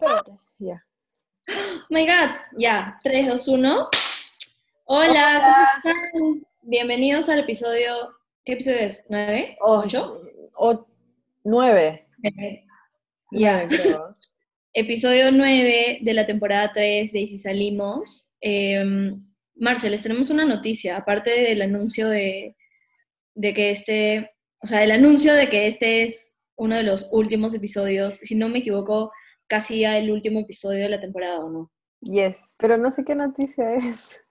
espérate, ya. Oh my God, ya, 3, 2, 1. Hola, ¿cómo están? Bienvenidos al episodio, ¿qué episodio es? ¿9? ¿8? O, nueve. Ya, Nueve, creo. episodio 9 de la temporada 3 de Y si salimos. Eh, Marce, les tenemos una noticia, aparte del anuncio de, de que este, o sea, el anuncio de que este es uno de los últimos episodios, si no me equivoco, casi ya el último episodio de la temporada, ¿o no? Yes, pero no sé qué noticia es.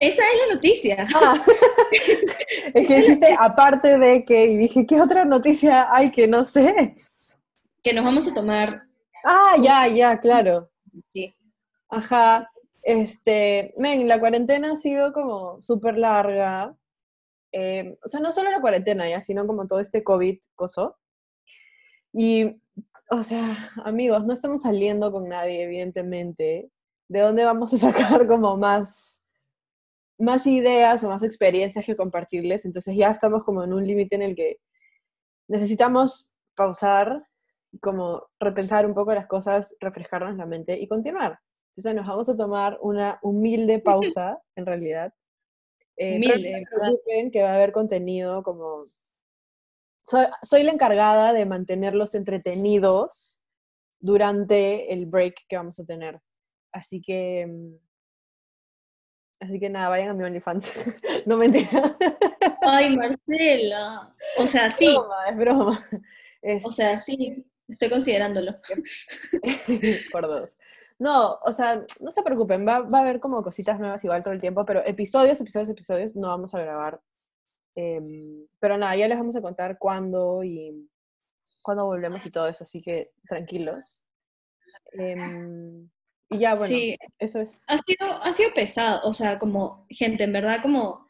Esa es la noticia. Ah, es que dijiste aparte de que, y dije, ¿qué otra noticia hay que no sé? Que nos vamos a tomar, Ah, ya, ya, claro. sí. Ajá. Este, men, la cuarentena ha sido como súper larga. Eh, o sea, no solo la cuarentena ya, sino como todo este COVID coso. Y, o sea, amigos, no estamos saliendo con nadie, evidentemente. ¿De dónde vamos a sacar como más, más ideas o más experiencias que compartirles? Entonces ya estamos como en un límite en el que necesitamos pausar, como repensar un poco las cosas, refrescarnos la mente y continuar. Entonces nos vamos a tomar una humilde pausa, en realidad. Eh, Humilde, no se ¿verdad? preocupen que va a haber contenido como... Soy, soy la encargada de mantenerlos entretenidos durante el break que vamos a tener. Así que... mm, Así que nada, vayan a mi OnlyFans. no mentira. Ay, Marcela. O sea, sí, Es broma, es broma. Es- o sea, sí, estoy considerándolo. por dos. No, o sea, no se preocupen, va, va a haber como cositas nuevas igual todo el tiempo, pero episodios, episodios, episodios no vamos a grabar. Em, pero nada, ya les vamos a contar cuándo y cuándo volvemos y todo eso, así que tranquilos. Em, y ya, bueno, Sí, eso es. ha sido, ha sido pesado, o sea, como, gente, en verdad, como,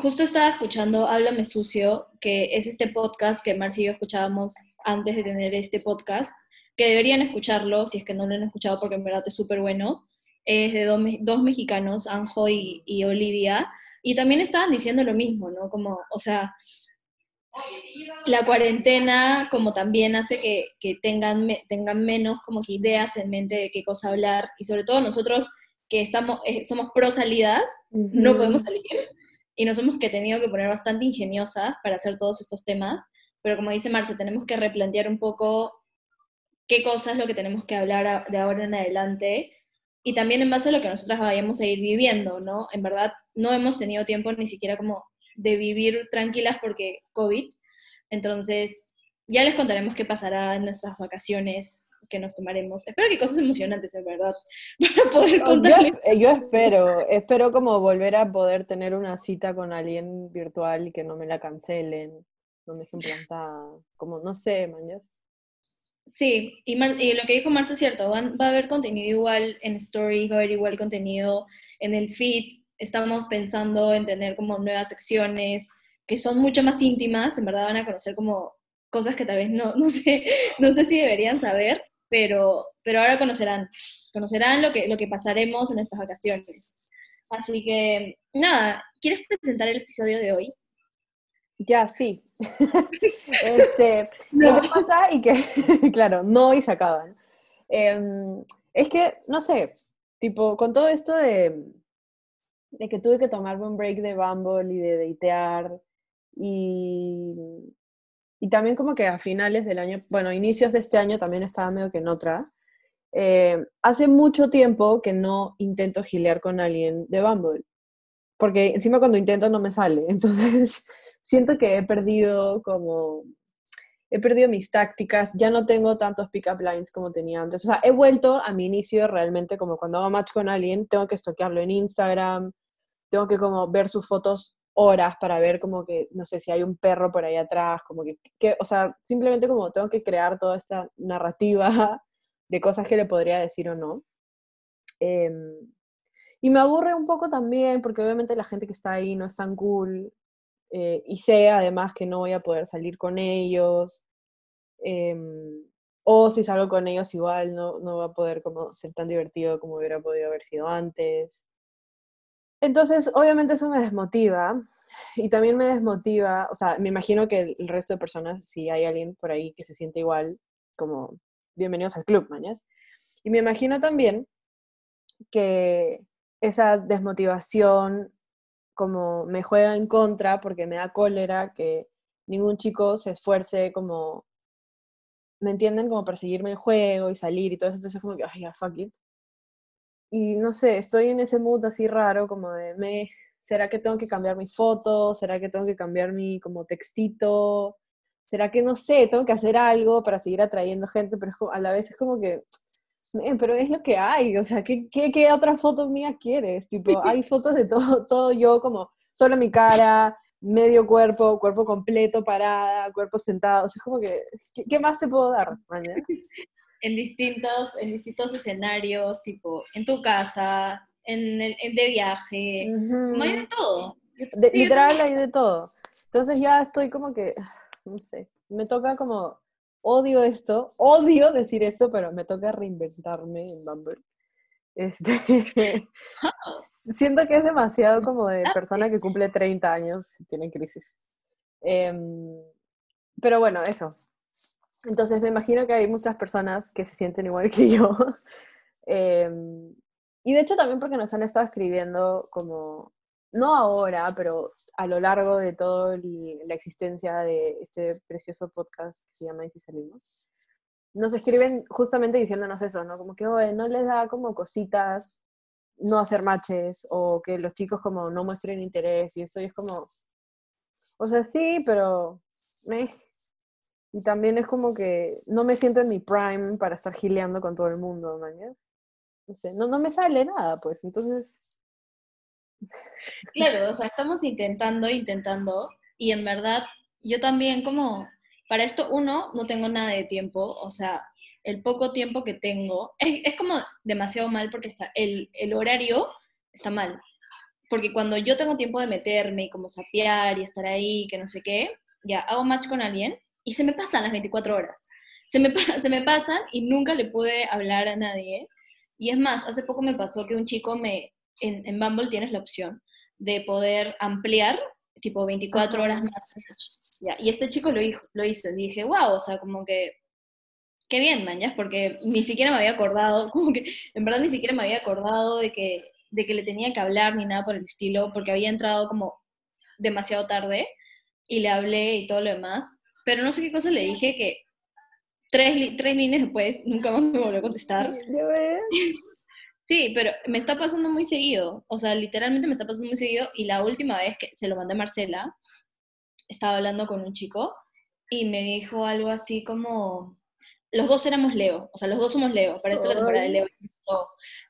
justo estaba escuchando Háblame Sucio, que es este podcast que Marci y yo escuchábamos antes de tener este podcast, que deberían escucharlo, si es que no lo han escuchado, porque en verdad es súper bueno, es de dos, dos mexicanos, Anjo y, y Olivia, y también estaban diciendo lo mismo, ¿no? Como, o sea, la cuarentena como también hace que, que tengan, tengan menos como que ideas en mente de qué cosa hablar, y sobre todo nosotros que estamos, eh, somos pro salidas, no podemos salir, y nos hemos que tenido que poner bastante ingeniosas para hacer todos estos temas, pero como dice Marce, tenemos que replantear un poco qué cosa es lo que tenemos que hablar de ahora en adelante, y también en base a lo que nosotras vayamos a ir viviendo, ¿no? En verdad, no hemos tenido tiempo ni siquiera como de vivir tranquilas porque COVID, entonces ya les contaremos qué pasará en nuestras vacaciones que nos tomaremos. Espero que cosas emocionantes, en verdad, para poder yo, contarles. eh, yo espero, espero como volver a poder tener una cita con alguien virtual y que no me la cancelen, no me dejen plantada, como no sé, man, Sí, y, Mar- y lo que dijo Marta es cierto, van- va a haber contenido igual en Story, va a haber igual contenido en el feed. Estamos pensando en tener como nuevas secciones que son mucho más íntimas, en verdad van a conocer como cosas que tal vez no, no sé, no sé si deberían saber, pero, pero ahora conocerán, conocerán lo que, lo que pasaremos en nuestras vacaciones. Así que, nada, ¿quieres presentar el episodio de hoy? Ya, sí. este, Lo que pasa y que, claro, no y se acaban. Em, es que, no sé, tipo, con todo esto de, de que tuve que tomarme un break de Bumble y de datear y, y también como que a finales del año, bueno, inicios de este año también estaba medio que en otra. eh, hace mucho tiempo que no intento gilear con alguien de Bumble, porque encima cuando intento no me sale, entonces siento que he perdido como he perdido mis tácticas, ya no tengo tantos pick-up lines como tenía antes. O sea, he vuelto a mi inicio realmente como cuando hago match con alguien, tengo que estoquearlo en Instagram, tengo que como ver sus fotos horas para ver como que, no sé, si hay un perro por ahí atrás, como que, o sea, simplemente como tengo que crear toda esta narrativa de cosas que le podría decir o no. Em, y me aburre un poco también, porque obviamente la gente que está ahí no es tan cool, eh, y sé además que no voy a poder salir con ellos, em, o si salgo con ellos igual no, no va a poder como ser tan divertido como hubiera podido haber sido antes. Entonces, obviamente eso me desmotiva y también me desmotiva, o sea, me imagino que el, el resto de personas, si hay alguien por ahí que se siente igual, como bienvenidos al club, mañas. Y me imagino también que esa desmotivación como me juega en contra porque me da cólera que ningún chico se esfuerce como, ¿me entienden? Como para seguirme el juego y salir y todo eso, entonces como que, ay, ya, fuck it. Y no sé, estoy en ese mood así raro como de, me, ¿será que tengo que cambiar mi foto? ¿Será que tengo que cambiar mi como textito? ¿Será que no sé, tengo que hacer algo para seguir atrayendo gente? Pero a la vez es como que, pero es lo que hay, o sea, ¿qué, qué, qué otra foto mía quieres? Tipo, hay fotos de todo, todo yo como solo mi cara, medio cuerpo, cuerpo completo, parada, cuerpo sentado, o sea, es como que, ¿qué, más te puedo dar? Mañana? En distintos, en distintos escenarios, tipo, en tu casa, en, el, en de viaje, como hay de todo. literal hay de todo. Entonces ya estoy como que, no sé, me toca como odio esto, odio decir esto, pero me toca reinventarme en Bumble. Este, siento que es demasiado como de ah, persona que cumple 30 años y tiene crisis. Em, pero bueno, eso. Entonces me imagino que hay muchas personas que se sienten igual que yo. Em, y de hecho también porque nos han estado escribiendo como no ahora, pero a lo largo de toda la existencia de este precioso podcast que se llama Y si salimos, nos escriben justamente diciéndonos eso, ¿no? Como que, oye, no les da como cositas no hacer matches o que los chicos como no muestren interés y eso, es como, o sea, sí, pero me... Y también es como que no me siento en mi prime para estar gileando con todo el mundo, mañana. No sé, no, no me sale nada, pues, entonces Claro, o sea, estamos intentando, intentando, y en verdad yo también como, para esto, uno, no tengo nada de tiempo, o sea, el poco tiempo que tengo, es, como demasiado mal porque está, el, el, horario está mal. Porque cuando yo tengo tiempo de meterme y como sapear y estar ahí, que no sé qué, ya hago match con alguien y se me pasan las 24 horas. Se me, se me pasan y nunca le pude hablar a nadie. Y es más, hace poco me pasó que un chico me, en, en Bumble tienes la opción de poder ampliar, tipo 24 horas más. Ya, y este chico lo hizo, lo hizo, y dije, wow, o sea, como que, qué bien, man, porque ni siquiera me había acordado, como que, en verdad ni siquiera me había acordado de que, de que le tenía que hablar ni nada por el estilo, porque había entrado como demasiado tarde, y le hablé y todo lo demás, pero no sé qué cosa le dije que tres, tres líneas después nunca más me volvió a contestar. Sí, pero me está pasando muy seguido, o sea, literalmente me está pasando muy seguido y la última vez que se lo mandé a Marcela, estaba hablando con un chico y me dijo algo así como, los dos éramos Leo, o sea, los dos somos Leo, para eso la temporada de Leo.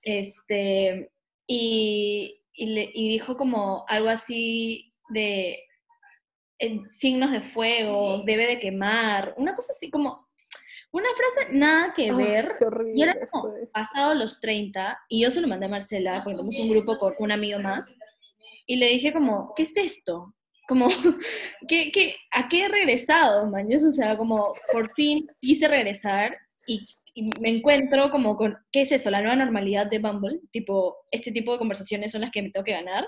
Este, y, y, dijo como algo así de signos de fuego, debe de quemar, una cosa así como, una frase nada que ver. y era como pasado los 30 y yo se lo mandé a Marcela, porque tenemos un grupo con un amigo más, y le dije como, ¿qué es esto? Como, ¿qué, qué, ¿a qué he regresado, man? O sea, como por fin quise regresar y, me encuentro como con, ¿qué es esto? La nueva normalidad de Bumble, tipo, este tipo de conversaciones son las que me tengo que ganar.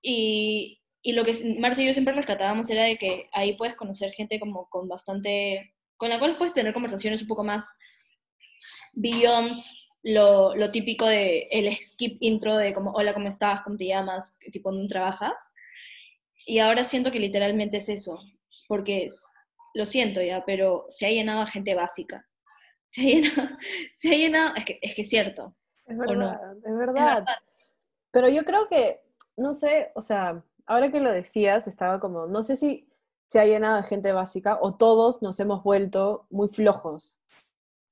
Y, y lo que Marcia y yo siempre rescatábamos era de que ahí puedes conocer gente como con bastante con la cual puedes tener conversaciones un poco más beyond lo, lo, típico de el skip intro de como, hola, ¿cómo estás? ¿Cómo te llamas? Tipo, ¿dónde trabajas? Y ahora siento que literalmente es eso, porque lo siento ya, pero se ha llenado a gente básica. Se ha llenado, se ha llenado es, que, es que es cierto. Es verdad, es verdad. Pero yo creo que, no sé, o sea, ahora que lo decías, estaba como, no sé si se ha llenado de gente básica o todos nos hemos vuelto muy flojos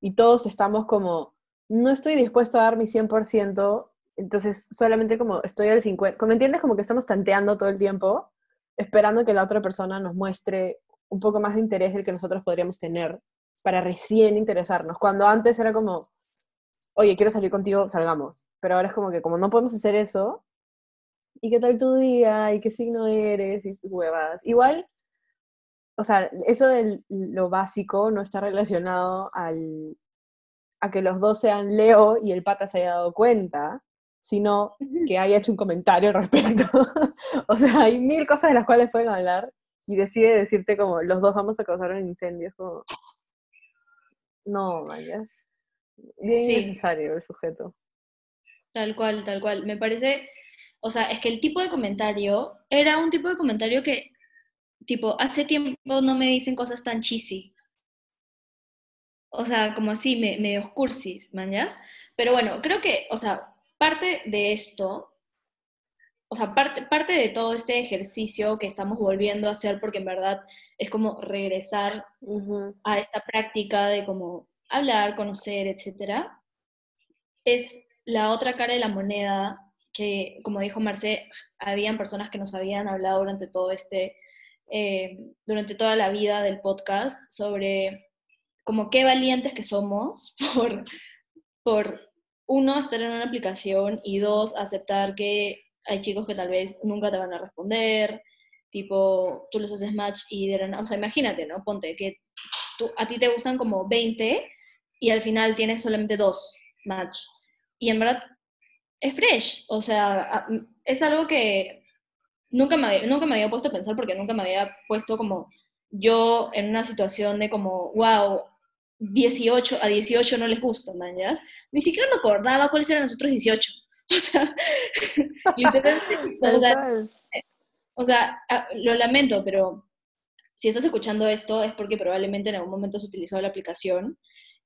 y todos estamos como, no estoy dispuesto a dar mi 100%, entonces solamente como estoy al 50%, ¿me entiendes? Como que estamos tanteando todo el tiempo, esperando que la otra persona nos muestre un poco más de interés del que nosotros podríamos tener para recién interesarnos, cuando antes era como, oye, quiero salir contigo, salgamos, pero ahora es como que como no podemos hacer eso, ¿y qué tal tu día? ¿Y qué signo eres? Y huevas. Igual o sea, eso de lo básico no está relacionado al, a que los dos sean Leo y el pata se haya dado cuenta, sino que haya hecho un comentario al respecto. o sea, hay mil cosas de las cuales pueden hablar y decide decirte como, los dos vamos a causar un incendio. Es como, no, vayas. Bien necesario el sujeto. Tal cual, tal cual. Me parece, o sea, es que el tipo de comentario era un tipo de comentario que, tipo, hace tiempo no me dicen cosas tan cheesy. O sea, como así, me, medio cursis, mañas. Pero bueno, creo que, o sea, parte de esto, o sea, parte, parte de todo este ejercicio que estamos volviendo a hacer, porque en verdad es como regresar a esta práctica de como hablar, conocer, etcétera, es la otra cara de la moneda que, como dijo Marce, habían personas que nos habían hablado durante todo este, eh, durante toda la vida del podcast sobre como qué valientes que somos por, por uno, estar en una aplicación y dos, aceptar que hay chicos que tal vez nunca te van a responder, tipo, tú les haces match y de o sea, imagínate, ¿no? Ponte que tú, a ti te gustan como 20 y al final tienes solamente dos match. Y en verdad es fresh, o sea, es algo que nunca me, nunca me había puesto a pensar porque nunca me había puesto como yo en una situación de como, wow, 18, a 18 no les gusta, man, Ni siquiera me acordaba cuáles eran los otros 18. O sea, literalmente, o sea, lo lamento, pero si estás escuchando esto es porque probablemente en algún momento has utilizado la aplicación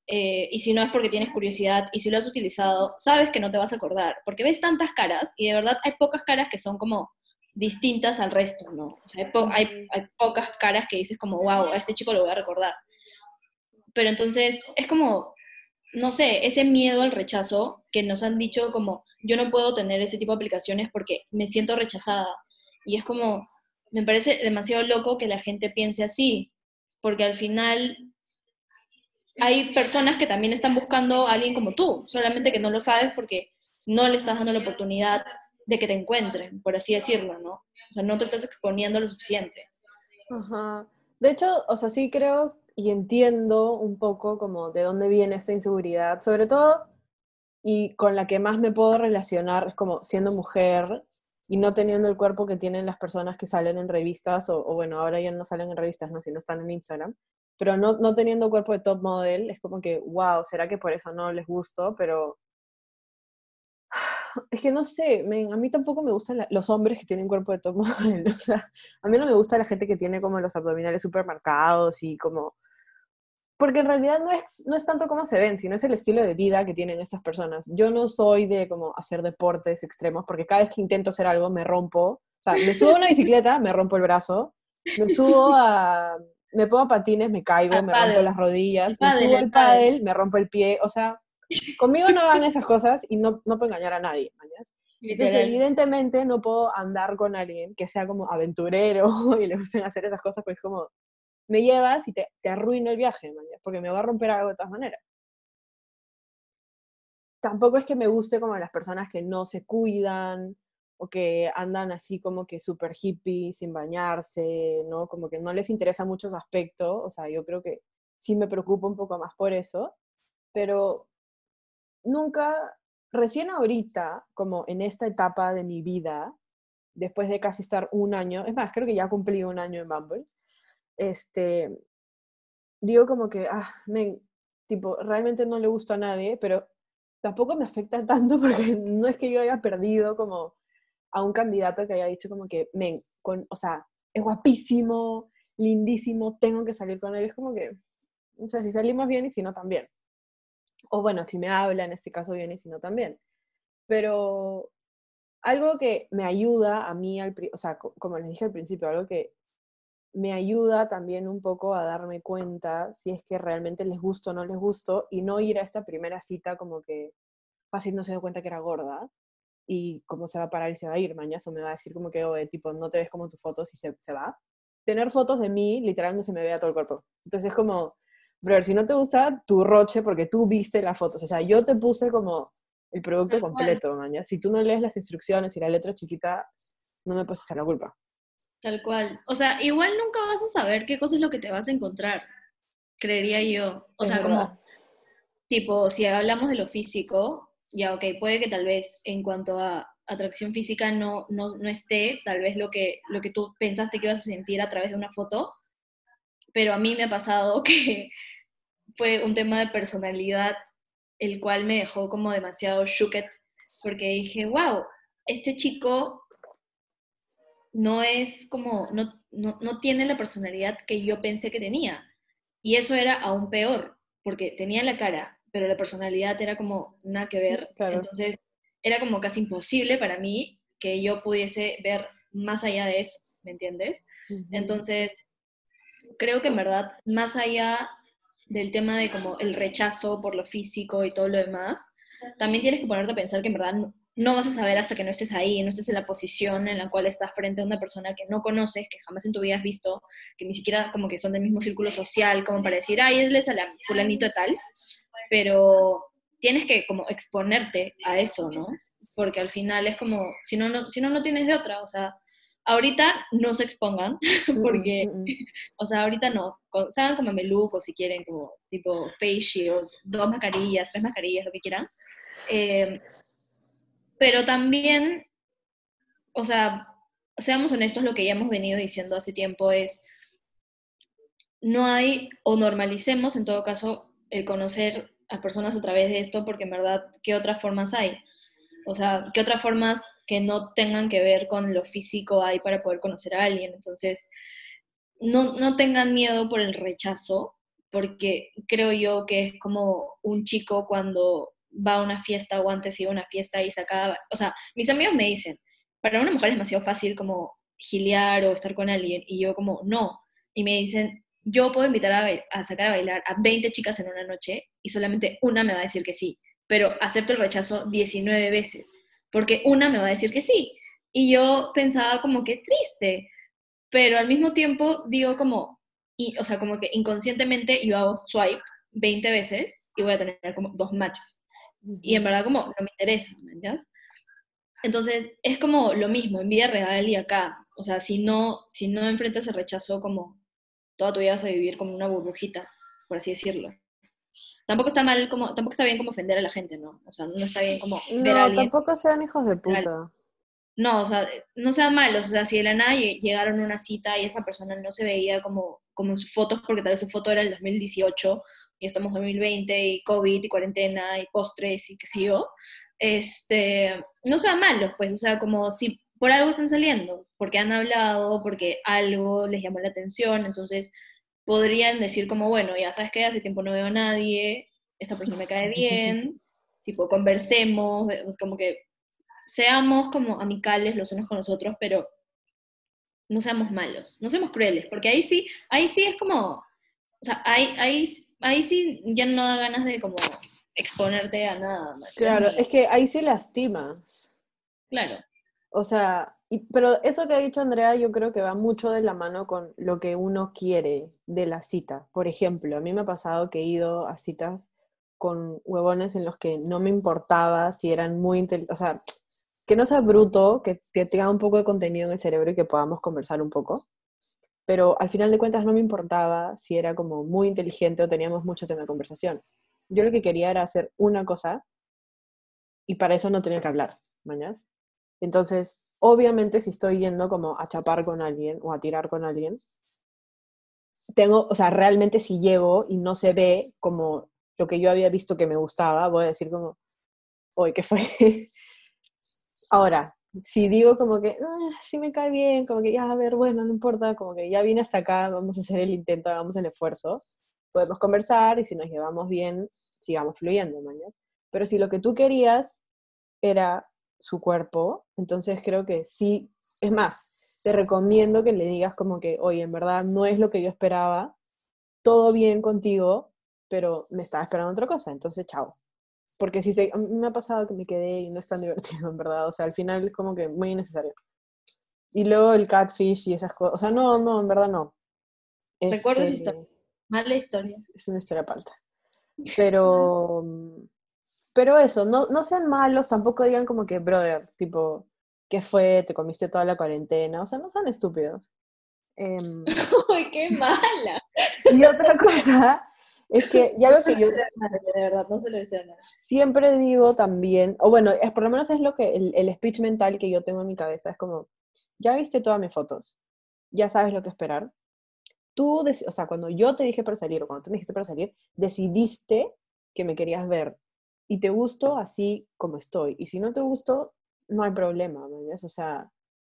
eh, y si no es porque tienes curiosidad y si lo has utilizado, sabes que no te vas a acordar, porque ves tantas caras y de verdad hay pocas caras que son como distintas al resto, ¿no? O sea, hay, hay pocas caras que dices como, wow, a este chico lo voy a recordar. Pero entonces es como, no sé, ese miedo al rechazo que nos han dicho como, yo no puedo tener ese tipo de aplicaciones porque me siento rechazada. Y es como, me parece demasiado loco que la gente piense así, porque al final hay personas que también están buscando a alguien como tú, solamente que no lo sabes porque no le estás dando la oportunidad de que te encuentren, por así decirlo, ¿no? O sea, no te estás exponiendo lo suficiente. Ajá. De hecho, o sea, sí creo y entiendo un poco como de dónde viene esta inseguridad, sobre todo, y con la que más me puedo relacionar es como siendo mujer y no teniendo el cuerpo que tienen las personas que salen en revistas, o, bueno, ahora ya no salen en revistas, no, sino están en Instagram, pero no, no teniendo cuerpo de top model, es como que, wow, ¿será que por eso no les gusto? Pero es que no sé, a mí tampoco me gustan los hombres que tienen cuerpo de top model, o sea, a mí no me gusta la gente que tiene como los abdominales súper marcados y como porque en realidad no es, no es tanto como se ven, sino es el estilo de vida que tienen estas personas. Yo no soy de como hacer deportes extremos, porque cada vez que intento hacer algo me rompo. O sea, me subo a una bicicleta, me rompo el brazo. Me subo a... Me pongo patines, me caigo, me rompo las rodillas. me subo al pádel, me rompo el pie. O sea, conmigo no van esas cosas y no, no puedo engañar a nadie. Entonces, evidentemente, no puedo andar con alguien que sea como aventurero y le gusten hacer esas cosas, pues como me llevas y te, te arruino el viaje, porque me va a romper algo de todas maneras. Tampoco es que me guste como las personas que no se cuidan o que andan así como que súper hippie, sin bañarse, ¿no? Como que no les interesa mucho su aspecto, o sea, yo creo que sí me preocupa un poco más por eso, pero nunca, recién ahorita, como en esta etapa de mi vida, después de casi estar un año, es más, creo que ya cumplí un año en Bumble, este, digo como que, ah, men, tipo, realmente no le gusta a nadie, pero tampoco me afecta tanto porque no es que yo haya perdido como a un candidato que haya dicho como que, men, con, o sea, es guapísimo, lindísimo, tengo que salir con él. Es como que, o sea, si salimos bien y si no también. O bueno, si me habla, en este caso bien y si no también. Pero algo que me ayuda a mí, al, o sea, como les dije al principio, algo que me ayuda también un poco a darme cuenta si es que realmente les gusto o no les gusto y no ir a esta primera cita como que fácil no se dio cuenta que era gorda y cómo se va a parar y se va a ir, mañana o me va a decir como que, de tipo, no te ves como tus fotos y se, se va. Tener fotos de mí, literalmente se me vea todo el cuerpo. Entonces es como, bro, si no te gusta, tu roche porque tú viste las fotos. O sea, yo te puse como el producto completo, mañana. Si tú no lees las instrucciones y la letra chiquita, no me puedes echar la culpa. Tal cual. O sea, igual nunca vas a saber qué cosa es lo que te vas a encontrar, creería yo. O sea, como, tipo, si hablamos de lo físico, ya, ok, puede que tal vez en cuanto a atracción física no, no, no esté tal vez lo que, lo que tú pensaste que ibas a sentir a través de una foto, pero a mí me ha pasado que fue un tema de personalidad el cual me dejó como demasiado shooked, porque dije, wow, este chico no es como, no, no, no tiene la personalidad que yo pensé que tenía. Y eso era aún peor, porque tenía la cara, pero la personalidad era como nada que ver. Entonces era como casi imposible para mí que yo pudiese ver más allá de eso, ¿me entiendes? Entonces, creo que en verdad, más allá del tema de como el rechazo por lo físico y todo lo demás, también tienes que ponerte a pensar que en verdad no, vas a saber hasta que no estés ahí, no estés en la posición en la cual estás frente a una persona que no conoces, que jamás en tu vida has visto, que ni siquiera como que son del mismo círculo social, como para decir, ay, él es fulanito de tal, pero tienes que como exponerte a eso, ¿no? Porque al final es como, si no, no, si no, no tienes de otra, o sea, ahorita no se expongan, porque, mm, mm, mm. o sea, ahorita no, sean como meluco si quieren, como tipo face shield, dos mascarillas, tres mascarillas, lo que quieran. Eh, pero también, o sea, seamos honestos, lo que ya hemos venido diciendo hace tiempo es, no hay, o normalicemos en todo caso, el conocer a personas a través de esto, porque en verdad, ¿qué otras formas hay? O sea, ¿qué otras formas que no tengan que ver con lo físico hay para poder conocer a alguien? Entonces, no, no tengan miedo por el rechazo, porque creo yo que es como un chico cuando va a una fiesta o antes iba a una fiesta y sacaba, o sea, mis amigos me dicen, para una mujer es demasiado fácil como giliar o estar con alguien, y yo como, no, y me dicen, yo puedo invitar a, a, sacar a bailar a 20 chicas en una noche y solamente una me va a decir que sí, pero acepto el rechazo 19 veces, porque una me va a decir que sí. Y yo pensaba como que triste, pero al mismo tiempo digo como, y, o sea, como que inconscientemente yo hago swipe 20 veces y voy a tener como dos machos. Y en verdad como no me interesa, ¿entiendes? Entonces es como lo mismo en vida real y acá. O sea, si no, si no enfrentas el rechazo como toda tu vida vas a vivir como una burbujita, por así decirlo. Tampoco está mal como, tampoco está bien como ofender a la gente, ¿no? O sea, no está bien como ver a alguien. tampoco sean hijos de puta. No, o sea, no sean malos, o sea, si de la nada llegaron a una cita y esa persona no se veía como, como en sus fotos, porque tal vez su foto era el 2018 y estamos en 2020 y COVID y cuarentena y postres y qué sé yo, este, no sean malos, pues, o sea, como si por algo están saliendo, porque han hablado, porque algo les llamó la atención, entonces podrían decir como, bueno, ya sabes que hace tiempo no veo a nadie, esta persona me cae bien, tipo, conversemos, como que seamos como amicales los unos con los otros, pero no seamos malos, no seamos crueles, porque ahí sí, ahí sí es como, o sea, ahí, ahí, ahí sí ya no da ganas de como exponerte a nada. Claro, es que ahí sí lastimas. Claro. O sea, pero eso que ha dicho Andrea yo creo que va mucho de la mano con lo que uno quiere de la cita. Por ejemplo, a mí me ha pasado que he ido a citas con huevones en los que no me importaba si eran muy inteligentes, o sea, que no sea bruto, que, que tenga un poco de contenido en el cerebro y que podamos conversar un poco. Pero al final de cuentas no me importaba si era como muy inteligente o teníamos mucho tema de conversación. Yo lo que quería era hacer una cosa y para eso no tenía que hablar, ¿mañas? Entonces, obviamente si estoy yendo como a chapar con alguien o a tirar con alguien, tengo, o sea, realmente si llego y no se ve como lo que yo había visto que me gustaba, voy a decir como, hoy ¿qué fue? Ahora, si digo como que, ah, sí me cae bien, como que ya, a ver, bueno, no importa, como que ya vine hasta acá, vamos a hacer el intento, hagamos el esfuerzo, podemos conversar y si nos llevamos bien, sigamos fluyendo, mañana. Pero si lo que tú querías era su cuerpo, entonces creo que sí, es más, te recomiendo que le digas como que, oye, en verdad no es lo que yo esperaba, todo bien contigo, pero me estaba esperando otra cosa, entonces chao. Porque si se, me ha pasado que me quedé y no es tan divertido, en verdad, o sea, al final es como que muy innecesario. Y luego el catfish y esas cosas, o sea, no, no, en verdad no. Recuerdo esa este, historia. Mala historia. Es una historia palta. Pero, pero eso, no, no sean malos, tampoco digan como que, brother, tipo, ¿qué fue? ¿Te comiste toda la cuarentena? O sea, no sean estúpidos. Em, ¡Ay, qué mala! Y otra cosa es que ya lo que yo... De verdad, no se lo nada. Siempre digo también, o bueno, es, por lo menos es lo que el, el speech mental que yo tengo en mi cabeza, es como, ya viste todas mis fotos, ya sabes lo que esperar. Tú, o sea, cuando yo te dije para salir, o cuando tú me dijiste para salir, decidiste que me querías ver y te gusto así como estoy. Y si no te gusto, no hay problema, O sea,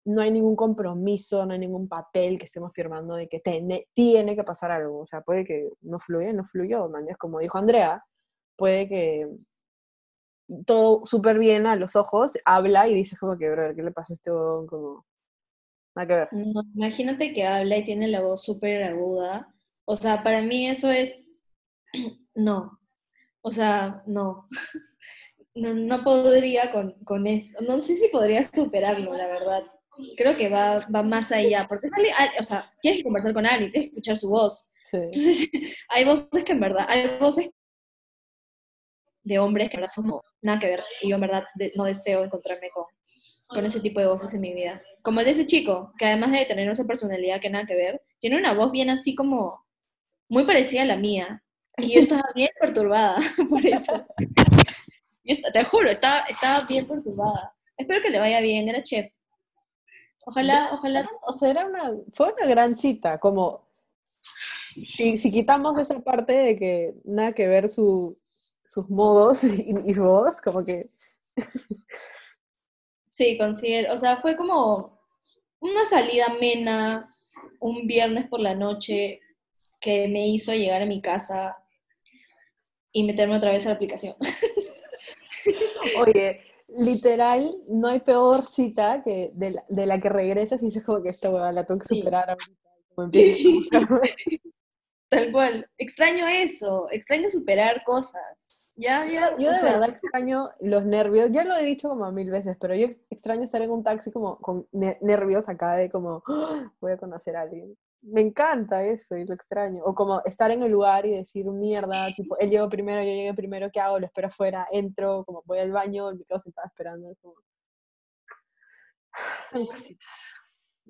no hay ningún compromiso, no hay ningún papel que estemos firmando de que tiene, tiene que pasar algo. O sea, puede que no fluya, no fluyó, man. Como dijo Andrea, puede que todo súper bien a los ojos, habla y dices como que, bro, ¿qué le pasa a este Como, nada que ver. imagínate que habla y tiene la voz súper aguda. O sea, para mí eso es, no, o sea, no. No, podría con, con, eso. No sé si podría superarlo, la verdad. Creo que va, va más allá. Porque, o sea, tienes que conversar con alguien, tienes que escuchar su voz. Entonces, hay voces que en verdad, hay voces de hombres que en verdad son nada que ver. Y yo en verdad no deseo encontrarme con, con ese tipo de voces en mi vida. Como el de ese chico, que además de tener esa personalidad que nada que ver, tiene una voz bien así como muy parecida a la mía. Y yo estaba bien perturbada por eso. te juro, estaba, estaba bien perturbada. Espero que le vaya bien, era chef. Ojalá, ojalá. O sea, era una, fue una gran cita, como si, si quitamos esa parte de que nada que ver su, sus modos y, su voz, como que... Sí, considero, o sea, fue como una salida amena, un viernes por la noche que me hizo llegar a mi casa y meterme otra vez a la aplicación. Oye, literal, no hay peor cita que de la, que regresas y dices como que esta hueá la tengo que superar Tal cual. Extraño eso, extraño superar cosas. Ya, ya, yo de verdad extraño los nervios, ya lo he dicho como mil veces, pero yo extraño estar en un taxi como con nervios acá de como, ¡Ah! voy a conocer a alguien me encanta eso y lo extraño. O como estar en el lugar y decir, mierda, tipo, él llegó primero, yo llegué primero, ¿qué hago? Lo espero afuera, entro, como voy al baño, me quedo sentada esperando. Como... Son cositas.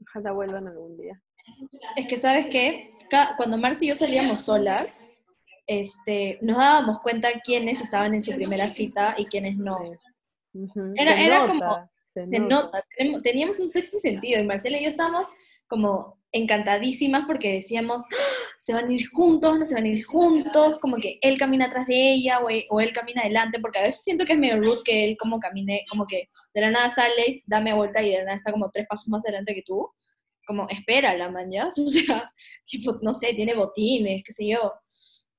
Ojalá vuelvan algún día. Es que, ¿sabes qué? Cuando Marcy y yo salíamos solas, este, nos dábamos cuenta quiénes estaban en su primera cita y quiénes no. Era, era como... Se nota. Teníamos un sexto sentido y Marcela y yo estábamos como encantadísimas porque decíamos, ¡Ah! se van a ir juntos, no se van a ir juntos, como que él camina atrás de ella o, él camina adelante, porque a veces siento que es medio rude que él como camine, como que de la nada sales, dame vuelta y de la nada está como tres pasos más adelante que tú, como espera la man, ¿ya? O sea, tipo, no sé, tiene botines, qué sé yo,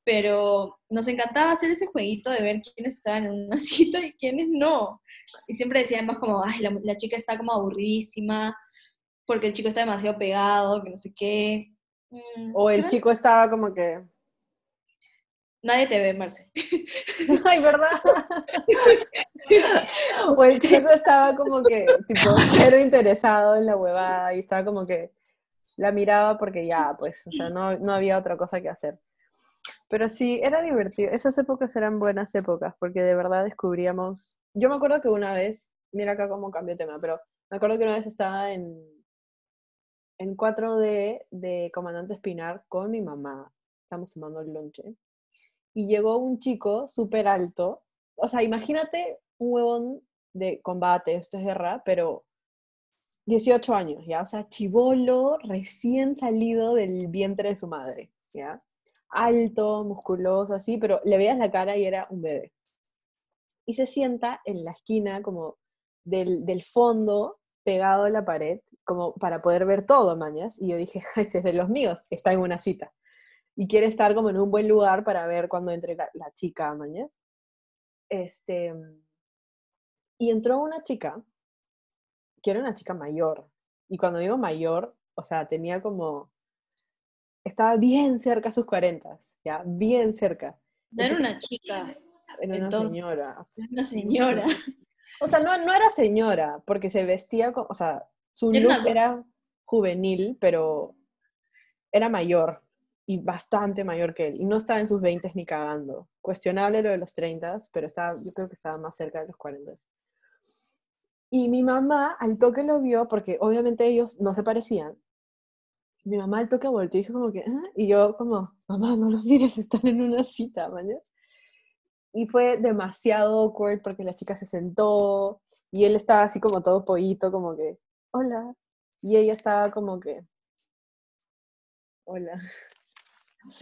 pero nos encantaba hacer ese jueguito de ver quiénes estaban en una cita y quiénes no, y siempre decíamos como, ay, la, la chica está como aburridísima, porque el chico está demasiado pegado, que no sé qué. Mm, o el chico estaba como que... Nadie te ve, Marce. Ay, ¿verdad? o el chico estaba como que, tipo, cero interesado en la huevada y estaba como que la miraba porque ya, pues, o sea, no, no había otra cosa que hacer. Pero sí, era divertido. Esas épocas eran buenas épocas porque de verdad descubríamos... Yo me acuerdo que una vez, mira acá cómo cambió el tema, pero me acuerdo que una vez estaba en, en 4D de Comandante Espinar con mi mamá. Estamos tomando el lonche. Y llegó un chico súper alto. O sea, imagínate un huevón de combate, esto es guerra, pero 18 años, ¿ya? O sea, chivolo recién salido del vientre de su madre, ¿ya? Alto, musculoso, así, pero le veías la cara y era un bebé. Y se sienta en la esquina como del, del fondo, pegado a la pared, como para poder ver todo, mañas. Y yo dije, es de los míos, está en una cita. Y quiere estar como en un buen lugar para ver cuando entre la, chica, mañas. Este, y entró una chica, que era una chica mayor. Y cuando digo mayor, o sea, tenía como, estaba bien cerca a sus 40, ya, bien cerca. No era una chica. Era una señora. Era una señora. O sea, no, no era señora, porque se vestía, como, o sea, su look era juvenil, pero era mayor y bastante mayor que él. Y no estaba en sus 20 ni cagando. Cuestionable lo de los 30, pero estaba, yo creo que estaba más cerca de los 40. Y mi mamá al toque lo vio, porque obviamente ellos no se parecían. Mi mamá al toque volteó y dijo como que, ¿Ah? y yo como, mamá, no los mires, están en una cita, mañana. Y fue demasiado awkward porque la chica se sentó y él estaba así como todo pollito, como que, hola. Y ella estaba como que, hola.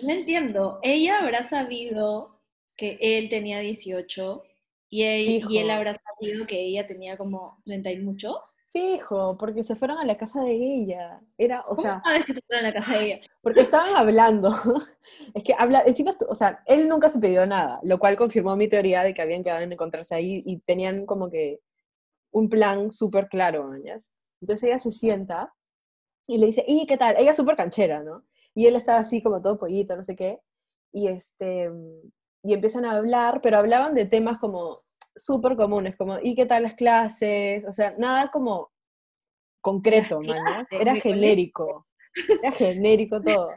No entiendo. Ella habrá sabido que él tenía 18 Y él, y él habrá sabido que ella tenía como 30 y muchos. Fijo, porque se fueron a la casa de ella. Era, o ¿Cómo sea, sabes que se fueron a la casa de ella? porque estaban hablando. Es que habla, estu- o sea, él nunca se pidió nada, lo cual confirmó mi teoría de que habían quedado en encontrarse ahí y tenían como que un plan súper claro, ¿mañas? Entonces ella se sienta y le dice, ¿y qué tal? Ella es súper canchera, ¿no? Y él estaba así como todo pollito, no sé qué. Y este, y empiezan a hablar, pero hablaban de temas como súper comunes, como, ¿y qué tal las clases? O sea, nada como concreto, clases, Era genérico. Era genérico todo.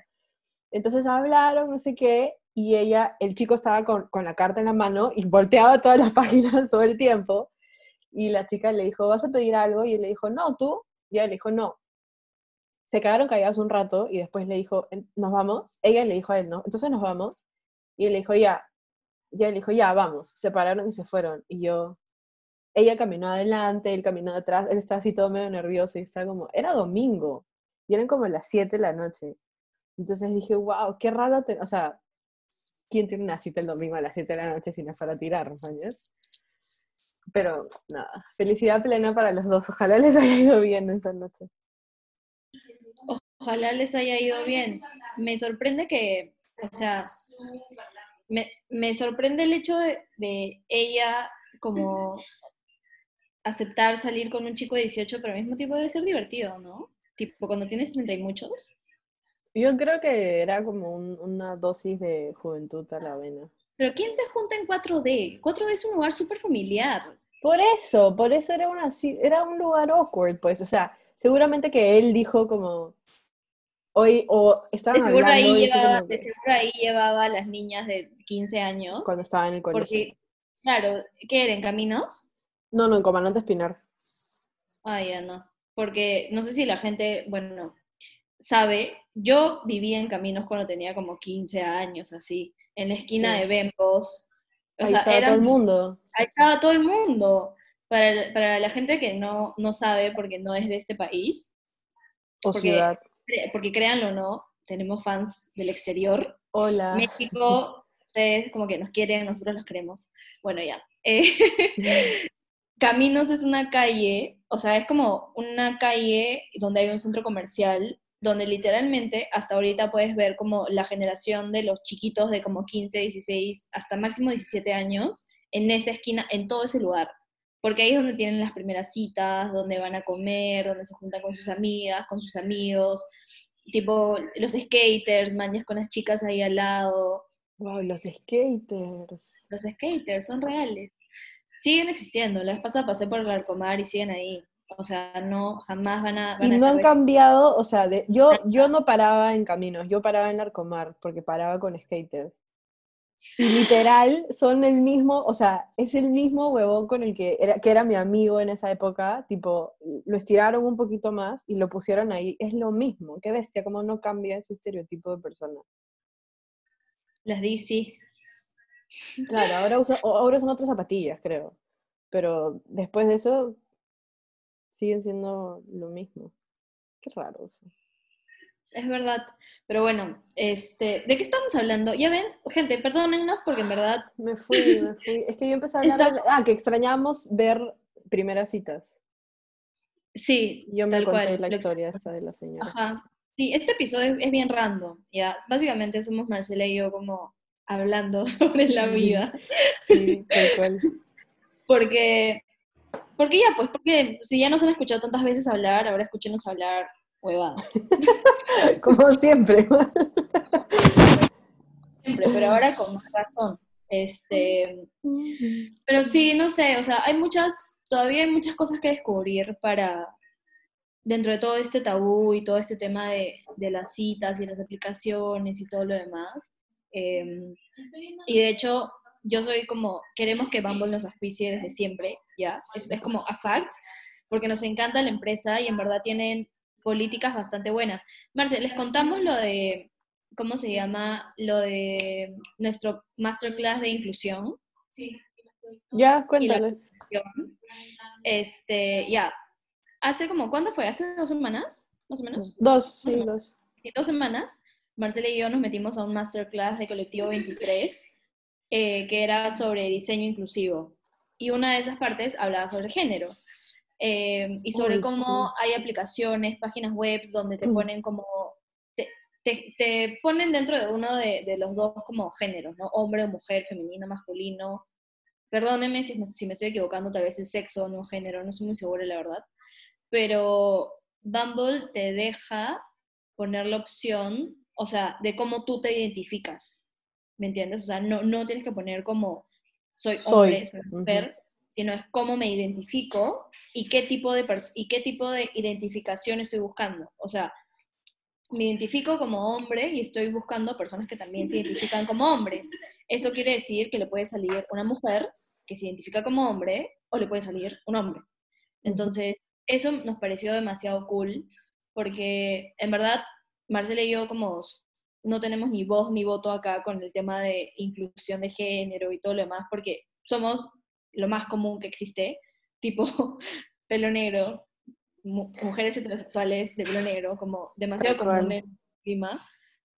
Entonces hablaron, no sé qué, y ella, el chico estaba con, con la carta en la mano y volteaba todas las páginas todo el tiempo. Y la chica le dijo, ¿vas a pedir algo? Y él le dijo, no, tú. Y ella le dijo, no. Se quedaron callados un rato y después le dijo, "En- ¿nos vamos? Ella le dijo a él, ¿no? Entonces nos vamos. Y él le dijo, ya. Y él le dijo, ya, vamos. Se pararon y se fueron. Y yo, ella caminó adelante, él caminó atrás, él estaba así todo medio nervioso y estaba como, era domingo. Y eran como las 7 de la noche. Entonces dije, wow, qué raro, o sea, ¿quién tiene una cita el domingo a las 7 de la noche si no es para tirar, ¿sabes? Pero nada, felicidad plena para los dos. Ojalá les haya ido bien esa noche. Ojalá les haya ido bien. Me sorprende que, o sea, me, me sorprende el hecho de, de ella como aceptar salir con un chico de 18, pero al mismo tiempo debe ser divertido, ¿no? Tipo, cuando tienes 30 y muchos. Yo creo que era como un- una dosis de juventud a la vena. Pero ¿quién se junta en 4D? 4D es un lugar súper familiar. Por eso, por eso era, una, era un lugar awkward, pues. O sea, seguramente que él dijo como, hoy, o De estaban seguro, hablando ahí llevaba, como de seguro ahí llevaba a las niñas de 15 años. cuando estaba en el colegio. Porque, claro, ¿qué eran? ¿Caminos? No, no, en Comandante Espinar. Ah, ya no. Porque no sé si la gente, bueno, sabe, yo vivía en Caminos cuando tenía como 15 años, así, en la esquina Sí. de Bembos. O Ahí sea, estaba todo el mundo. ahí estaba todo el mundo. Para, para la gente que no, no sabe porque no es de este país, O Porque- ciudad. porque créanlo o no, tenemos fans del exterior. Hola. México, ustedes como que nos quieren, nosotros los queremos. Bueno, ya. Eh, Caminos es una calle, o sea, es como una calle donde hay un centro comercial, donde literalmente hasta ahorita puedes ver como la generación de los chiquitos de como 15, 16, hasta máximo 17 años, en esa esquina, en todo ese lugar. Porque ahí es donde tienen las primeras citas, donde van a comer, donde se juntan con sus amigas, con sus amigos, tipo los skaters, mañas con las chicas ahí al lado. Wow, los skaters. Los skaters son reales. Siguen existiendo. La vez pasada pasé por el Arcomar y siguen ahí. O sea, no, jamás van a... van Y a no han de existir. cambiado, o sea, de, yo, yo no paraba en caminos, yo paraba en Narcomar, porque paraba con skaters. Y literal, son el mismo, o sea, es el mismo huevón con el que era, que era mi amigo en esa época, tipo, lo estiraron un poquito más y lo pusieron ahí, es lo mismo, qué bestia, cómo no cambia ese estereotipo de persona. Las DCs. Claro, ahora, usa, o- ahora son otras zapatillas, creo, pero después de eso siguen siendo lo mismo. Qué raro eso. Es verdad. Pero bueno, este, ¿de qué estamos hablando? Ya ven, gente, perdónennos porque en verdad Me fui, me fui. Es que yo empecé a hablar. Está- Ah, que extrañamos ver primeras citas. sí, Yo me tal conté cual. la lo historia esta de la señora. Ajá. Sí, este episodio es, es bien random, ya. Básicamente somos Marcela y yo como hablando sobre la vida. Sí, tal cual. Porque, porque ya, pues, porque si ya nos han escuchado tantas veces hablar, ahora escúchenos hablar huevadas. Como siempre. Siempre, pero ahora con más razón. Este, pero sí, no sé, o sea, hay muchas, todavía hay muchas cosas que descubrir para, dentro de todo este tabú y todo este tema de, de las citas y las aplicaciones y todo lo demás. Eh, y de hecho, yo soy como, queremos que Bumble nos auspicie desde siempre, ¿ya? Es, es como a fact, porque nos encanta la empresa y en verdad tienen políticas bastante buenas. Marce, les contamos lo de, ¿cómo se llama? Lo de nuestro masterclass de inclusión. Ya, cuéntales. Este, ya. Hace como, ¿cuándo fue? ¿Hace dos semanas? Más o menos. Dos, sí, dos. Sí, dos semanas, Marcela y yo nos metimos a un masterclass de Colectivo 23, eh, que era sobre diseño inclusivo. y una de esas partes hablaba sobre género. Eh, y sobre cómo hay aplicaciones, páginas web donde te ponen como, te, te, ponen dentro de uno de, de, los dos como géneros, ¿no? Hombre o mujer, femenino, masculino. Perdónenme si, si me estoy equivocando, tal vez el sexo, no género, no estoy muy segura, la verdad. Pero Bumble te deja poner la opción, o sea, de cómo tú te identificas. ¿Me entiendes? O sea, no, no tienes que poner como soy hombre, soy, mujer, sino es cómo me identifico y qué tipo de y qué tipo de identificación estoy buscando. O sea, me identifico como hombre y estoy buscando personas que también se identifican como hombres. Eso quiere decir que le puede salir una mujer que se identifica como hombre o le puede salir un hombre. Entonces, eso nos pareció demasiado cool porque en verdad Marcela y yo como no tenemos ni voz ni voto acá con el tema de inclusión de género y todo lo demás porque somos lo más común que existe, tipo pelo negro, mujeres heterosexuales de pelo negro, como demasiado común en clima.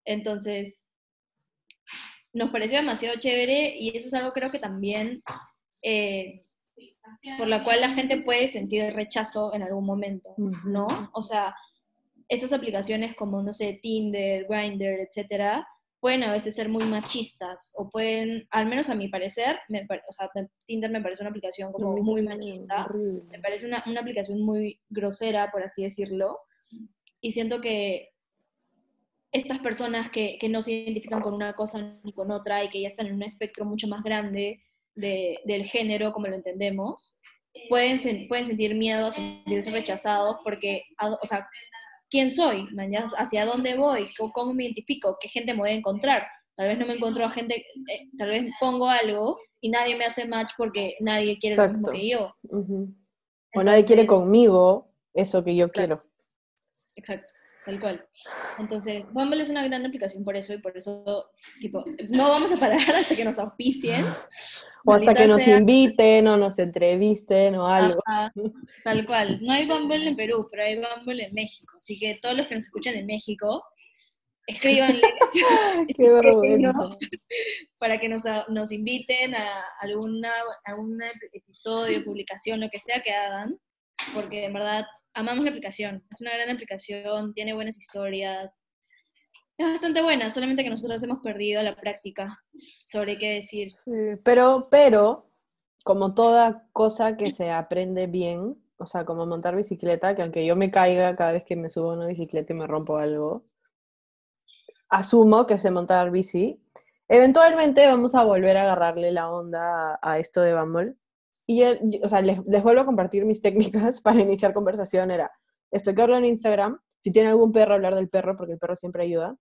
Entonces, nos pareció demasiado chévere y eso es algo creo que también eh, por la cual la gente puede sentir rechazo en algún momento, ¿no? O sea, estas aplicaciones como, no sé, Tinder, Grindr, etcétera, pueden a veces ser muy machistas o pueden, al menos a mi parecer, me, o sea, Tinder me parece una aplicación como muy machista, me parece una, una, aplicación muy grosera, por así decirlo, y siento que estas personas que, que, no se identifican con una cosa ni con otra y que ya están en un espectro mucho más grande de, del género como lo entendemos, pueden, pueden sentir miedo a sentirse rechazados porque, o sea, quién soy, hacia dónde voy, cómo me identifico, qué gente me voy a encontrar. Tal vez no me encuentro a gente, eh, tal vez pongo algo y nadie me hace match porque nadie quiere lo mismo que yo. o nadie quiere conmigo eso que yo quiero. Exacto, tal cual. Entonces, Bumble es una gran aplicación por eso y por eso, tipo, no vamos a parar hasta que nos auspicien. O hasta que nos inviten o nos entrevisten o algo. tal cual. No hay Bumble en Perú, pero hay Bumble en México. Así que todos los que nos escuchan en México, escríbanle Qué para que nos, nos inviten a alguna, a episodio, publicación, lo que sea que hagan, porque en verdad amamos la aplicación. Es una gran aplicación, tiene buenas historias, es bastante buena, solamente que nosotros hemos perdido la práctica sobre qué decir. pero, pero, como toda cosa que se aprende bien, o sea, como montar bicicleta, que aunque yo me caiga cada vez que me subo a una bicicleta y me rompo algo, asumo que sé montar bici. Eventualmente vamos a volver a agarrarle la onda a, esto de Bumble. Y, o sea, les, les, vuelvo a compartir mis técnicas para iniciar conversación. Era, esto que hablo en Instagram, si tiene algún perro, hablar del perro, porque el perro siempre ayuda.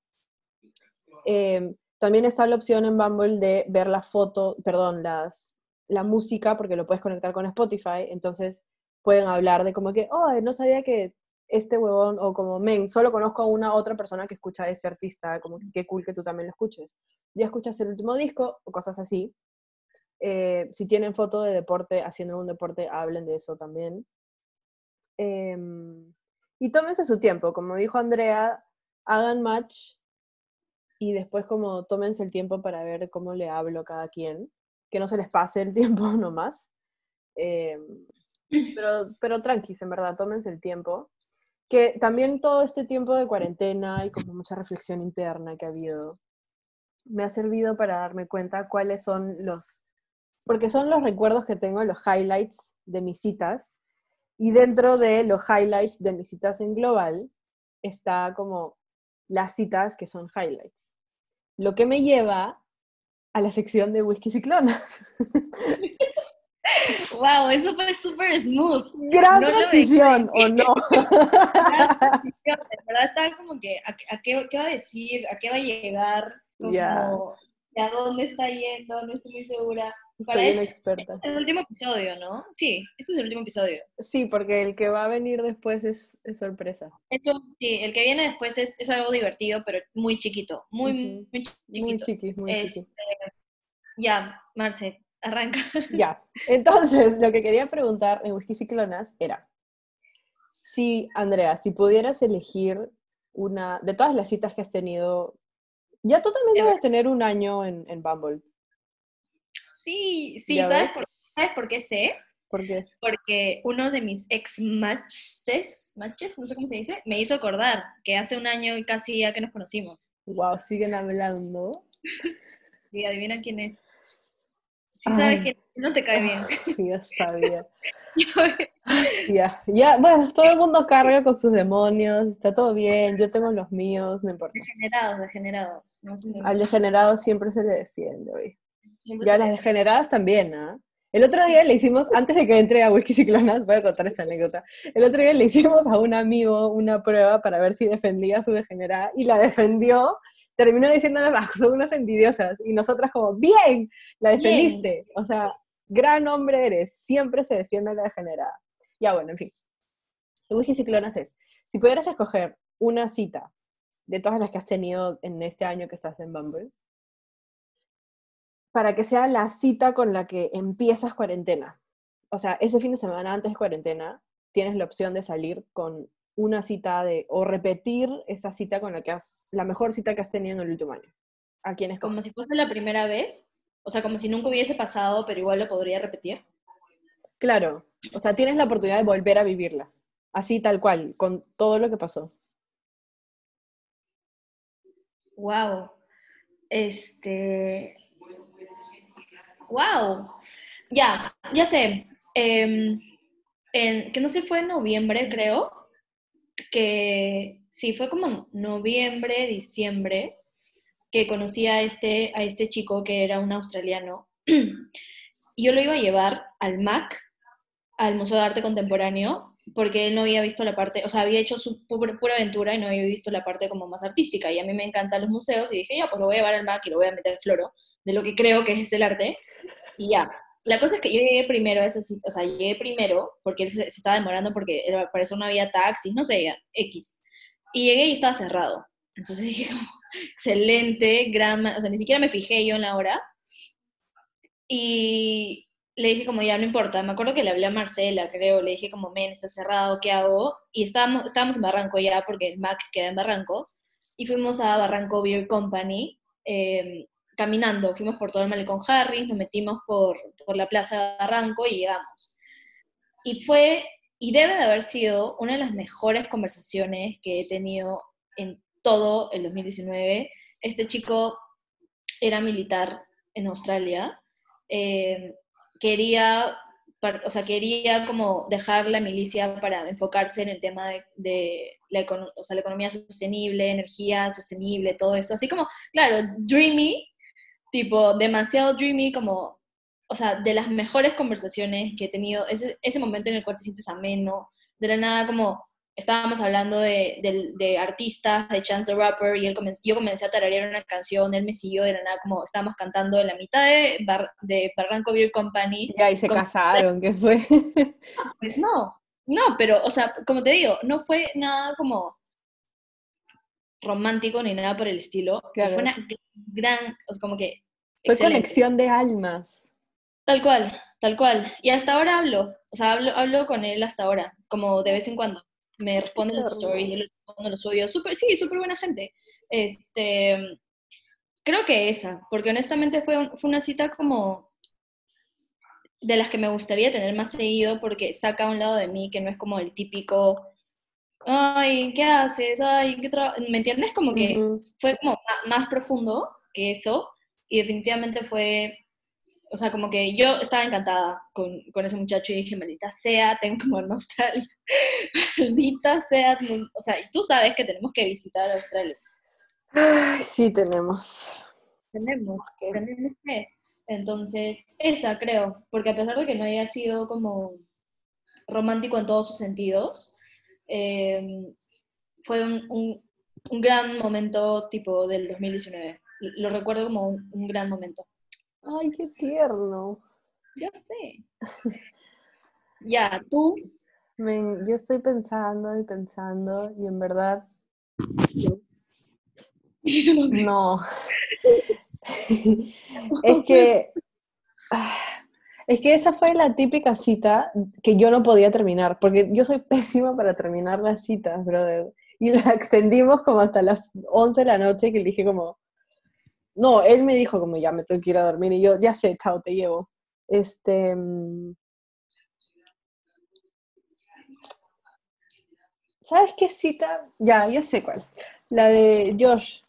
Em, también está la opción en Bumble de ver la foto, perdón, las, la música, porque lo puedes conectar con Spotify, entonces pueden hablar de como que, oh, no sabía que este huevón, o como, men, solo conozco a una otra persona que escucha a este artista, como que qué cool que tú también lo escuches. Ya escuchas el último disco, o cosas así. Eh, si tienen foto de deporte, haciendo un deporte, hablen de eso también. Eh, y tómense su tiempo, como dijo Andrea, hagan match y después como tómense el tiempo para ver cómo le hablo a cada quien, que no se les pase el tiempo nomás. Eh, pero, pero tranquis, en verdad, tómense el tiempo. Que también todo este tiempo de cuarentena y como mucha reflexión interna que ha habido, me ha servido para darme cuenta cuáles son los, porque son los recuerdos que tengo, los highlights de mis citas, y dentro de los highlights de mis citas en global está como las citas que son highlights. Lo que me lleva a la sección de whisky y clonas. Wow, eso fue súper smooth. Gran transición, ¿o no? En verdad estaba como que, ¿a, qué, va a decir? ¿A qué va a llegar? ¿A dónde está yendo? No estoy muy segura. Para Soy experta. Este es el último episodio, ¿no? Sí, este es el último episodio. Sí, porque el que va a venir después es, sorpresa. sí, el que viene después es, es, algo divertido, pero muy chiquito, muy, muy chiquito. Muy chiquis, muy este, Ya, Marce, arranca. Ya, entonces lo que quería preguntar en Whisky Ciclonas era, si, Andrea, si pudieras elegir una, de todas las citas que has tenido, ya tú también debes tener un año en, en Bumble. Sí, sí, ¿sabes? ¿Sabes por qué sé? ¿Por qué? Porque uno de mis ex matches, matches, no sé cómo se dice, me hizo acordar que hace un año y casi ya que nos conocimos. Wow, siguen hablando. Y adivina quién es. Sí sabes que no te cae bien. Ya sabía. ya, ya, bueno, todo el mundo carga con sus demonios, está todo bien, yo tengo los míos, no importa. Degenerados, degenerados. No Al degenerado siempre se le defiende, güey. Ya las degeneradas también, ¿ah? El otro día le hicimos, antes de que entre a Whisky Ciclonas, voy a contar esta anécdota. El otro día le hicimos a un amigo una prueba para ver si defendía a su degenerada y la defendió. Terminó diciéndonos, ah, son unas envidiosas. Y nosotras, como, bien, la defendiste. O sea, gran hombre eres. Siempre se defiende a la degenerada. Ya, bueno, en fin. El Whisky Ciclonas es: si pudieras escoger una cita de todas las que has tenido en este año que estás en Bumble, para que sea la cita con la que empiezas cuarentena. O sea, ese fin de semana antes de cuarentena, tienes la opción de salir con una cita de, o repetir esa cita con la que has, la mejor cita que has tenido en el último año. ¿A quién es? Como si fuese la primera vez, o sea, como si nunca hubiese pasado, pero igual lo podría repetir. Claro, o sea, tienes la oportunidad de volver a vivirla, así tal cual, con todo lo que pasó. Wow. Este, wow, ya, ya sé, em, que no sé, fue en noviembre, creo, que sí, fue como noviembre, diciembre, que conocí a este, a este chico que era un australiano. Yo lo iba a llevar al MAC, al Museo de Arte Contemporáneo, porque él no había visto la parte, o sea, había hecho su pura, aventura y no había visto la parte como más artística. Y a mí me encantan los museos y dije, ya, pues lo voy a llevar al MAC y lo voy a meter floro de lo que creo que es el arte. Y ya. La cosa es que yo llegué primero a ese sitio, o sea, llegué primero porque él se, estaba demorando porque para eso no había taxis, no sé, X. Y llegué y estaba cerrado. Entonces dije como, excelente, gran, o sea, ni siquiera me fijé yo en la hora. Y le dije como, ya no importa, me acuerdo que le hablé a Marcela, creo, le dije como, men, está cerrado, ¿qué hago? Y estábamos, estábamos en Barranco ya, porque el Mac queda en Barranco, y fuimos a Barranco Beer Company, eh, caminando, fuimos por todo el malecón Harris, nos metimos por, por la plaza de Barranco y llegamos. Y fue, y debe de haber sido una de las mejores conversaciones que he tenido en todo el 2019. Este chico era militar en Australia, eh, quería, o sea, quería como dejar la milicia para enfocarse en el tema de, la economía sostenible, energía sostenible, todo eso. Así como, claro, dreamy, tipo, demasiado dreamy, como, o sea, de las mejores conversaciones que he tenido, ese, ese momento en el cual te sientes ameno, de la nada como estábamos hablando de, de, artistas, de Chance the Rapper, y él yo comencé a tararear una canción, él me siguió de la nada, como estábamos cantando en la mitad de, de Barranco Beer Company. Y ahí se casaron, ¿qué fue? Pues no, no, pero, o sea, como te digo, no fue nada como romántico ni nada por el estilo. Fue una gran, o sea, como que... Fue conexión de almas. Tal cual, tal cual. Y hasta ahora hablo, o sea, hablo, hablo con él hasta ahora, como de vez en cuando. Me responde los stories, yo le respondo los audios. Super, sí, súper buena gente. Este, creo que esa, porque honestamente fue, fue una cita como de las que me gustaría tener más seguido porque saca un lado de mí que no es como el típico ay, ¿qué haces? Ay, ¿qué ¿Me entiendes? Como que fue como más profundo que eso y definitivamente fue, o sea, como que yo estaba encantada con, con ese muchacho y dije, maldita sea, tengo como nostalgia, maldita sea, o sea, y tú sabes que tenemos que visitar Australia. sí, tenemos. Tenemos que. Tenemos que. Entonces, esa creo, porque a pesar de que no haya sido como romántico en todos sus sentidos, Em, fue un, un, gran momento tipo del 2019. Lo recuerdo como un, gran momento. Ay, qué tierno. Ya sé. ya, tú. yo estoy pensando y pensando y en verdad... No. es que... Es que esa fue la típica cita que yo no podía terminar, porque yo soy pésima para terminar las citas, brother. Y la extendimos como hasta las 11 de la noche, que le dije como, no, él me dijo como, ya me tengo que ir a dormir, y yo, ya sé, chao, te llevo. Este. mm, ¿Sabes qué cita? Ya, ya sé cuál. La de Josh.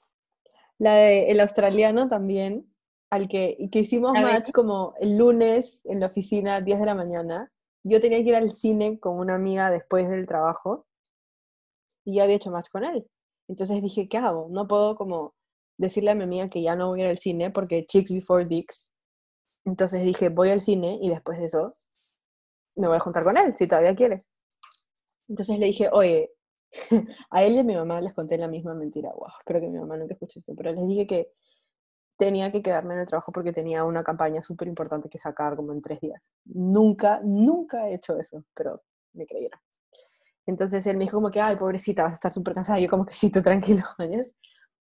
La de el australiano también, al que, que hicimos match como el lunes en la oficina, 10 de la mañana. Yo tenía que ir al cine con una amiga después del trabajo y ya había hecho match con él. Entonces dije, ¿qué hago? No puedo como decirle a mi amiga que ya no voy a ir al cine porque Chicks Before Dicks. Entonces dije, voy al cine y después de eso me voy a juntar con él, si todavía quiere. Entonces le dije, oye, a él y a mi mamá les conté la misma mentira. Wow, espero que mi mamá nunca escuche esto, pero les dije que tenía que quedarme en el trabajo porque tenía una campaña súper importante que sacar como en tres días. Nunca, nunca he hecho eso, pero me creyeron. Entonces él me dijo como que, ay, pobrecita, vas a estar súper cansada. Y yo como que sí, tú tranquilo, ¿mañas?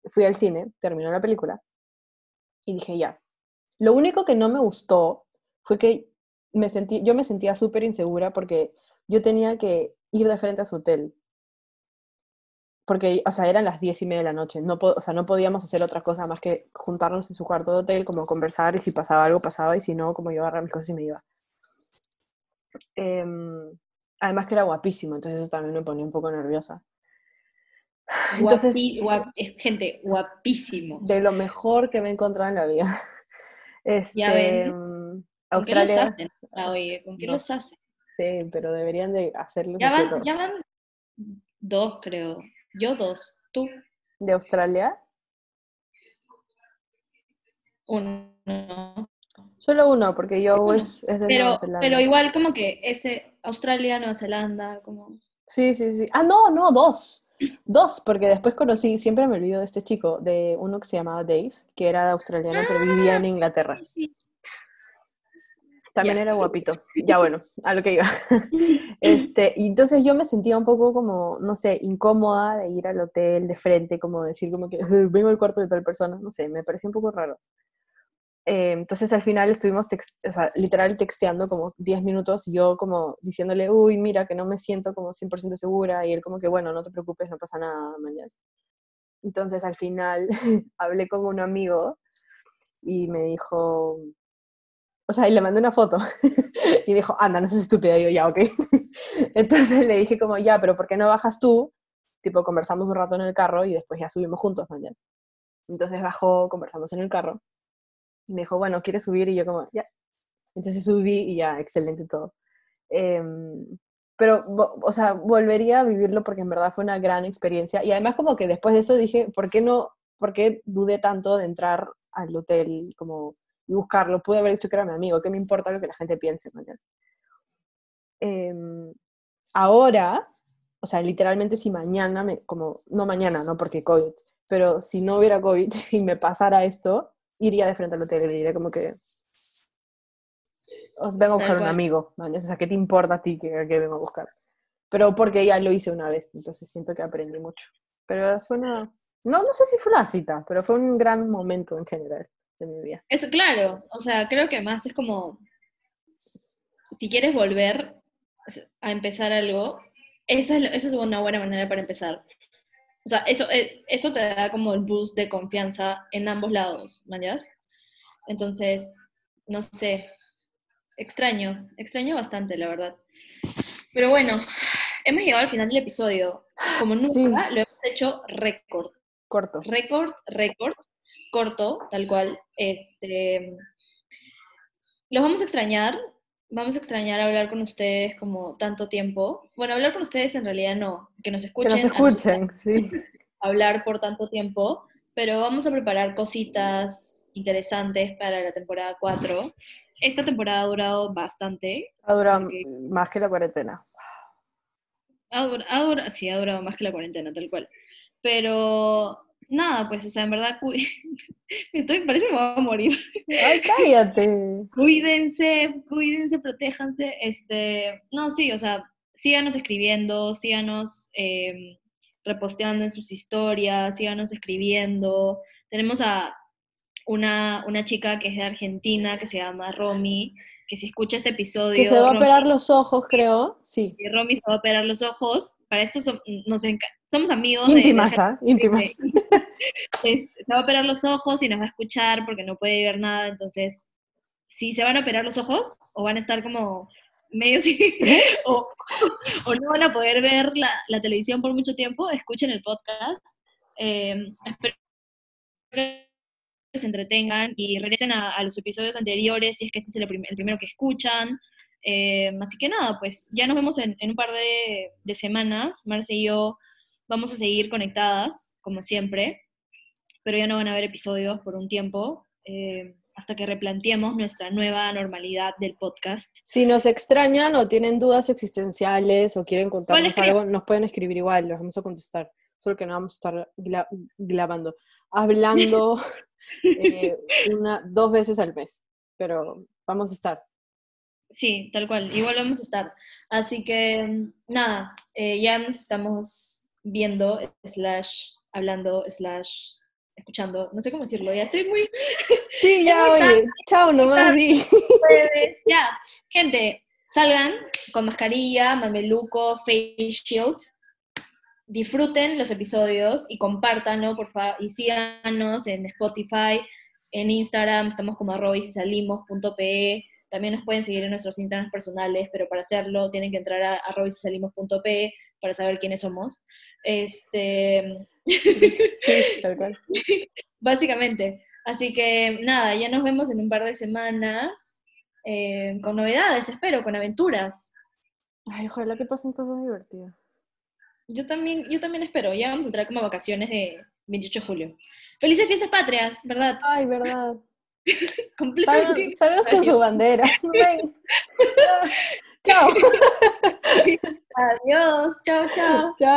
Fui al cine, terminó la película y dije, ya. Lo único que no me gustó fue que me sentí, yo me sentía súper insegura porque yo tenía que ir de frente a su hotel. Porque, o sea, eran las diez y media de la noche. No, o sea, no podíamos hacer otra cosa más que juntarnos en su cuarto de hotel, como conversar, y si pasaba algo, pasaba, y si no, como yo agarraba mis cosas y me iba. Em, además que era guapísimo, entonces eso también me ponía un poco nerviosa. Entonces, Guapi- guap- gente, guapísimo. de lo mejor que me he encontrado en la vida. Este, Ya ven. mm, ¿Con qué los Australia, hacen? Ah, oye, ¿con qué No los hacen? sí, pero deberían de hacerlo Ya van, ya van dos, creo. Yo dos. Tú, De Australia, uno. solo uno, porque yo es, es de Pero, Nueva Zelanda. pero igual como que ese Australia, Nueva Zelanda, como... Sí, sí, sí. Ah, no, no, dos. Dos, porque después conocí, siempre me olvido de este chico, de uno que se llamaba Dave, que era australiano, pero vivía en Inglaterra. Sí. También era guapito. Ya bueno, a lo que iba. Este, y entonces yo me sentía un poco como, no sé, incómoda de ir al hotel de frente, como decir como que "Eh, vengo al cuarto de tal persona, no sé, me parecía un poco raro. Eh, entonces al final estuvimos, tex- o literal texteando como 10 minutos, y yo como diciéndole, uy, mira, que no me siento como 100% segura, y él como que, bueno, no te preocupes, no pasa nada, mañana. Entonces al final hablé con un amigo y me dijo, o sea, y le mandé una foto y dijo, anda, no seas estúpida, y yo, ya, ok. Entonces le dije como, ya, pero ¿por qué no bajas tú? Tipo, conversamos un rato en el carro y después ya subimos juntos mañana. Entonces bajó, conversamos en el carro. Y me dijo, bueno, ¿quieres subir? Y yo como, ya. Entonces subí y ya, excelente todo. Em, pero, o sea, volvería a vivirlo porque en verdad fue una gran experiencia. Y además como que después de eso dije, ¿por qué no, por qué dudé tanto de entrar al hotel como y buscarlo? Pude haber dicho que era mi amigo, ¿qué me importa lo que la gente piense? Em, ahora, o sea, literalmente si mañana, como, no mañana, no porque COVID, pero si no hubiera COVID y me pasara esto, iría de frente al hotel y le diría como que os vengo a buscar un amigo, ¿no? O sea, ¿qué te importa a ti que, que vengo a buscar? Pero porque ya lo hice una vez, entonces siento que aprendí mucho. Pero fue una, no, no sé si fue una cita, pero fue un gran momento en general de mi vida. Eso, claro, o sea, creo que más es como, si quieres volver a empezar algo, esa es, eso es una buena manera para empezar. O sea, eso, eh, eso te da como el boost de confianza en ambos lados, ¿no? Entonces, no sé, extraño, extraño bastante, la verdad. Pero bueno, hemos llegado al final del episodio. Como nunca, Sí. lo hemos hecho récord Corto. récord, récord, corto, tal cual. Este, los vamos a extrañar, vamos a extrañar hablar con ustedes como tanto tiempo. Bueno, hablar con ustedes en realidad no, que nos Que escuchen, nos a nosotros escuchen, sí. hablar por tanto tiempo, pero vamos a preparar cositas interesantes para la temporada 4. Esta temporada ha durado bastante. Ha durado más que la cuarentena. Ha dur- ha dura- sí, ha durado más que la cuarentena, tal cual. Pero nada, pues, o sea, en verdad, cu- estoy, parece que me voy a morir. ¡Ay, cállate! Cuídense, cuídense, protéjanse. Este, no, sí, o sea, síganos escribiendo, síganos eh, reposteando en sus historias, síganos escribiendo. Tenemos a una, una chica que es de Argentina, que se llama Romy, que si escucha este episodio, Que se va a operar los ojos, creo. Sí. y Romy se va a operar los ojos. Para esto som- nos somos amigos. Íntimas, ¿ah? Íntimas. se va a operar los ojos y nos va a escuchar porque no puede ver nada, entonces si se van a operar los ojos o van a estar como medio así, o, o, no van a poder ver la, la, televisión por mucho tiempo, escuchen el podcast. Eh, espero que se entretengan y regresen a, a, los episodios anteriores si es que ese es el, prim el primero que escuchan. Eh, así que nada, pues ya nos vemos en, en un par de, de, semanas. Marce y yo vamos a seguir conectadas, como siempre, pero ya no van a haber episodios por un tiempo. Eh, hasta que replanteemos nuestra nueva normalidad del podcast. Si nos extrañan o tienen dudas existenciales o quieren contarnos algo, nos pueden escribir igual, los vamos a contestar. Solo que no vamos a estar grabando, hablando eh, una, dos veces al mes, pero vamos a estar. Sí, tal cual, igual vamos a estar. Así que, nada, eh, ya nos estamos viendo, slash, hablando, slash, escuchando, no sé cómo decirlo, ya estoy muy... Sí, ya, oye, chao nomás, Ya, gente, salgan con mascarilla, mameluco, face shield, disfruten los episodios y compártanlo, por favor, y síganos en Spotify, en Instagram, estamos como arroba y si salimos.pe, también nos pueden seguir en nuestros Instagrams personales, pero para hacerlo tienen que entrar a arroba y si salimos.pe para saber quiénes somos. Este... Sí, tal cual. Básicamente. Así que nada, ya nos vemos en un par de semanas eh, con novedades, espero, con aventuras. Ay, ojalá que pasen cosas divertidas. Yo también, yo también espero, ya vamos a entrar como vacaciones de 28 de julio. Felices fiestas patrias, ¿verdad? Ay, verdad. Completamente. Salgan con su bandera. Ven. chao. Adiós, chao, chao. Chao.